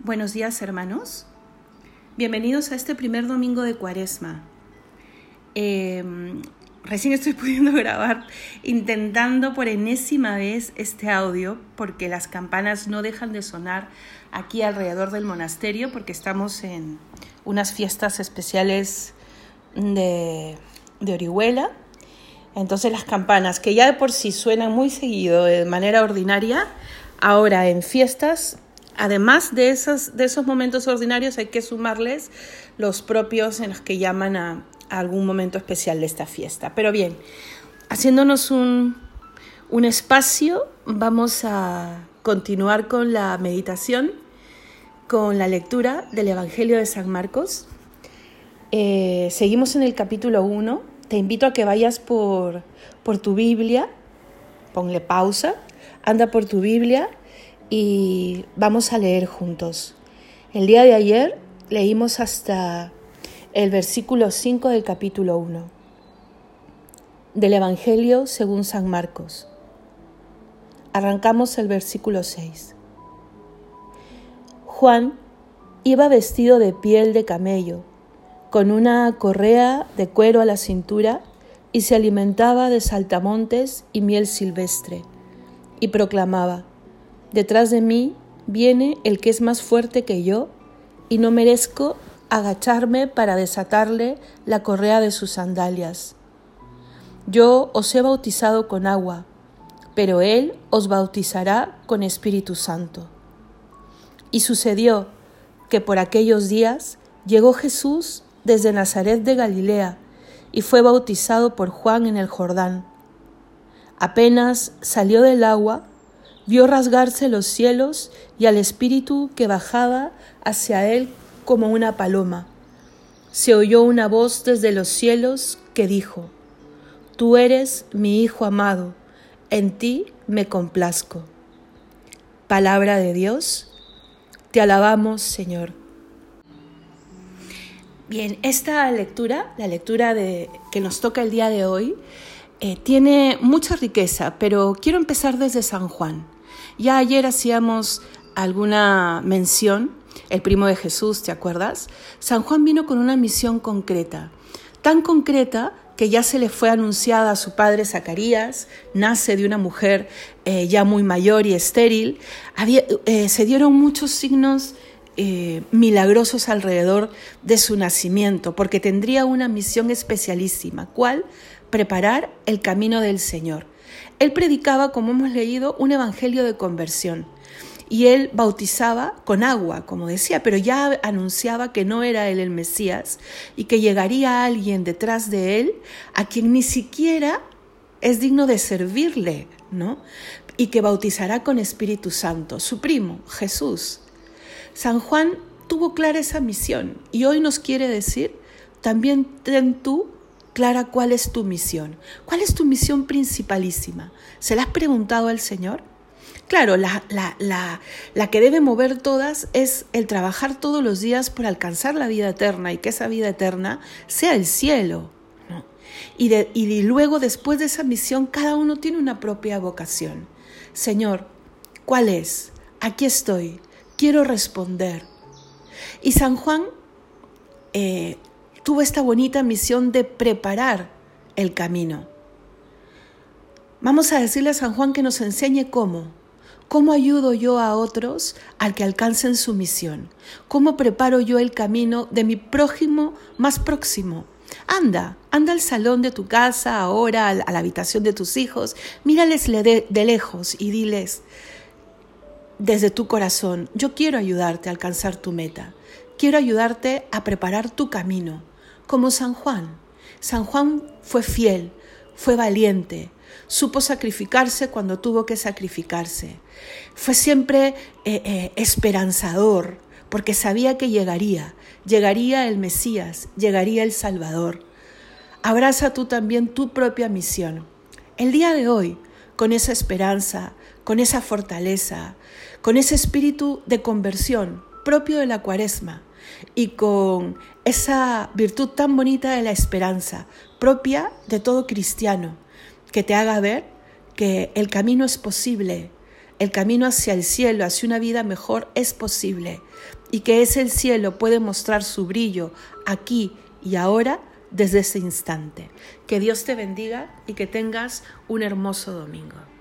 Buenos días hermanos. Bienvenidos a este primer domingo de Cuaresma. Eh, recién estoy pudiendo grabar intentando por enésima vez este audio porque las campanas no dejan de sonar aquí alrededor del monasterio porque estamos en unas fiestas especiales de, de Orihuela. Entonces las campanas que ya de por sí suenan muy seguido de manera ordinaria, ahora en fiestas Además de esos, de esos momentos ordinarios hay que sumarles los propios en los que llaman a, algún momento especial de esta fiesta. Pero bien, haciéndonos un, un espacio, vamos a continuar con la meditación, con la lectura del Evangelio de San Marcos. Eh, seguimos en el capítulo 1. Te invito a que vayas por, por tu Biblia, ponle pausa, anda por tu Biblia y vamos a leer juntos. El día de ayer leímos hasta el versículo 5 del capítulo 1 del Evangelio según San Marcos. Arrancamos el versículo 6. Juan iba vestido de piel de camello, con una correa de cuero a la cintura y se alimentaba de saltamontes y miel silvestre, y proclamaba, Detrás de mí viene el que es más fuerte que yo y no merezco agacharme para desatarle la correa de sus sandalias. Yo os he bautizado con agua, pero Él os bautizará con Espíritu Santo. Y sucedió que por aquellos días llegó Jesús desde Nazaret de Galilea y fue bautizado por Juan en el Jordán. Apenas salió del agua, vio rasgarse los cielos y al Espíritu que bajaba hacia él como una paloma. Se oyó una voz desde los cielos que dijo, Tú eres mi Hijo amado, en ti me complazco. Palabra de Dios, te alabamos Señor. Bien, esta lectura, la lectura de, que nos toca el día de hoy, eh, tiene mucha riqueza, pero quiero empezar desde San Juan. Ya ayer hacíamos alguna mención, el primo de Jesús, ¿te acuerdas? San Juan vino con una misión concreta, tan concreta que ya se le fue anunciada a su padre Zacarías, nace de una mujer eh, ya muy mayor y estéril, eh, se dieron muchos signos eh, milagrosos alrededor de su nacimiento, porque tendría una misión especialísima. ¿Cuál? Preparar el camino del Señor. Él predicaba, como hemos leído, un evangelio de conversión. Y él bautizaba con agua, como decía, pero ya anunciaba que no era él el Mesías y que llegaría alguien detrás de él a quien ni siquiera es digno de servirle, ¿no? Y que bautizará con Espíritu Santo, su primo, Jesús. San Juan tuvo clara esa misión y hoy nos quiere decir, también ten tú clara cuál es tu misión. ¿Cuál es tu misión principalísima? ¿Se la has preguntado al Señor? Claro, la, la, que debe mover todas es el trabajar todos los días por alcanzar la vida eterna y que esa vida eterna sea el cielo. Y, de, y luego, después de esa misión, cada uno tiene una propia vocación. Señor, ¿cuál es? Aquí estoy quiero responder. Y San Juan eh, tuvo esta bonita misión de preparar el camino. Vamos a decirle a San Juan que nos enseñe cómo. ¿Cómo ayudo yo a otros al que alcancen su misión? ¿Cómo preparo yo el camino de mi prójimo más próximo? Anda, anda al salón de tu casa ahora, a la habitación de tus hijos, mírales de lejos y diles, desde tu corazón, yo quiero ayudarte a alcanzar tu meta, quiero ayudarte a preparar tu camino, como San Juan. San Juan fue fiel, fue valiente, supo sacrificarse cuando tuvo que sacrificarse, fue siempre eh, eh, esperanzador, porque sabía que llegaría, llegaría el Mesías, llegaría el Salvador. Abraza tú también tu propia misión. El día de hoy, con esa esperanza, con esa fortaleza, con ese espíritu de conversión propio de la cuaresma y con esa virtud tan bonita de la esperanza propia de todo cristiano, que te haga ver que el camino es posible, el camino hacia el cielo, hacia una vida mejor, es posible y que ese cielo puede mostrar su brillo aquí y ahora desde ese instante. Que Dios te bendiga y que tengas un hermoso domingo.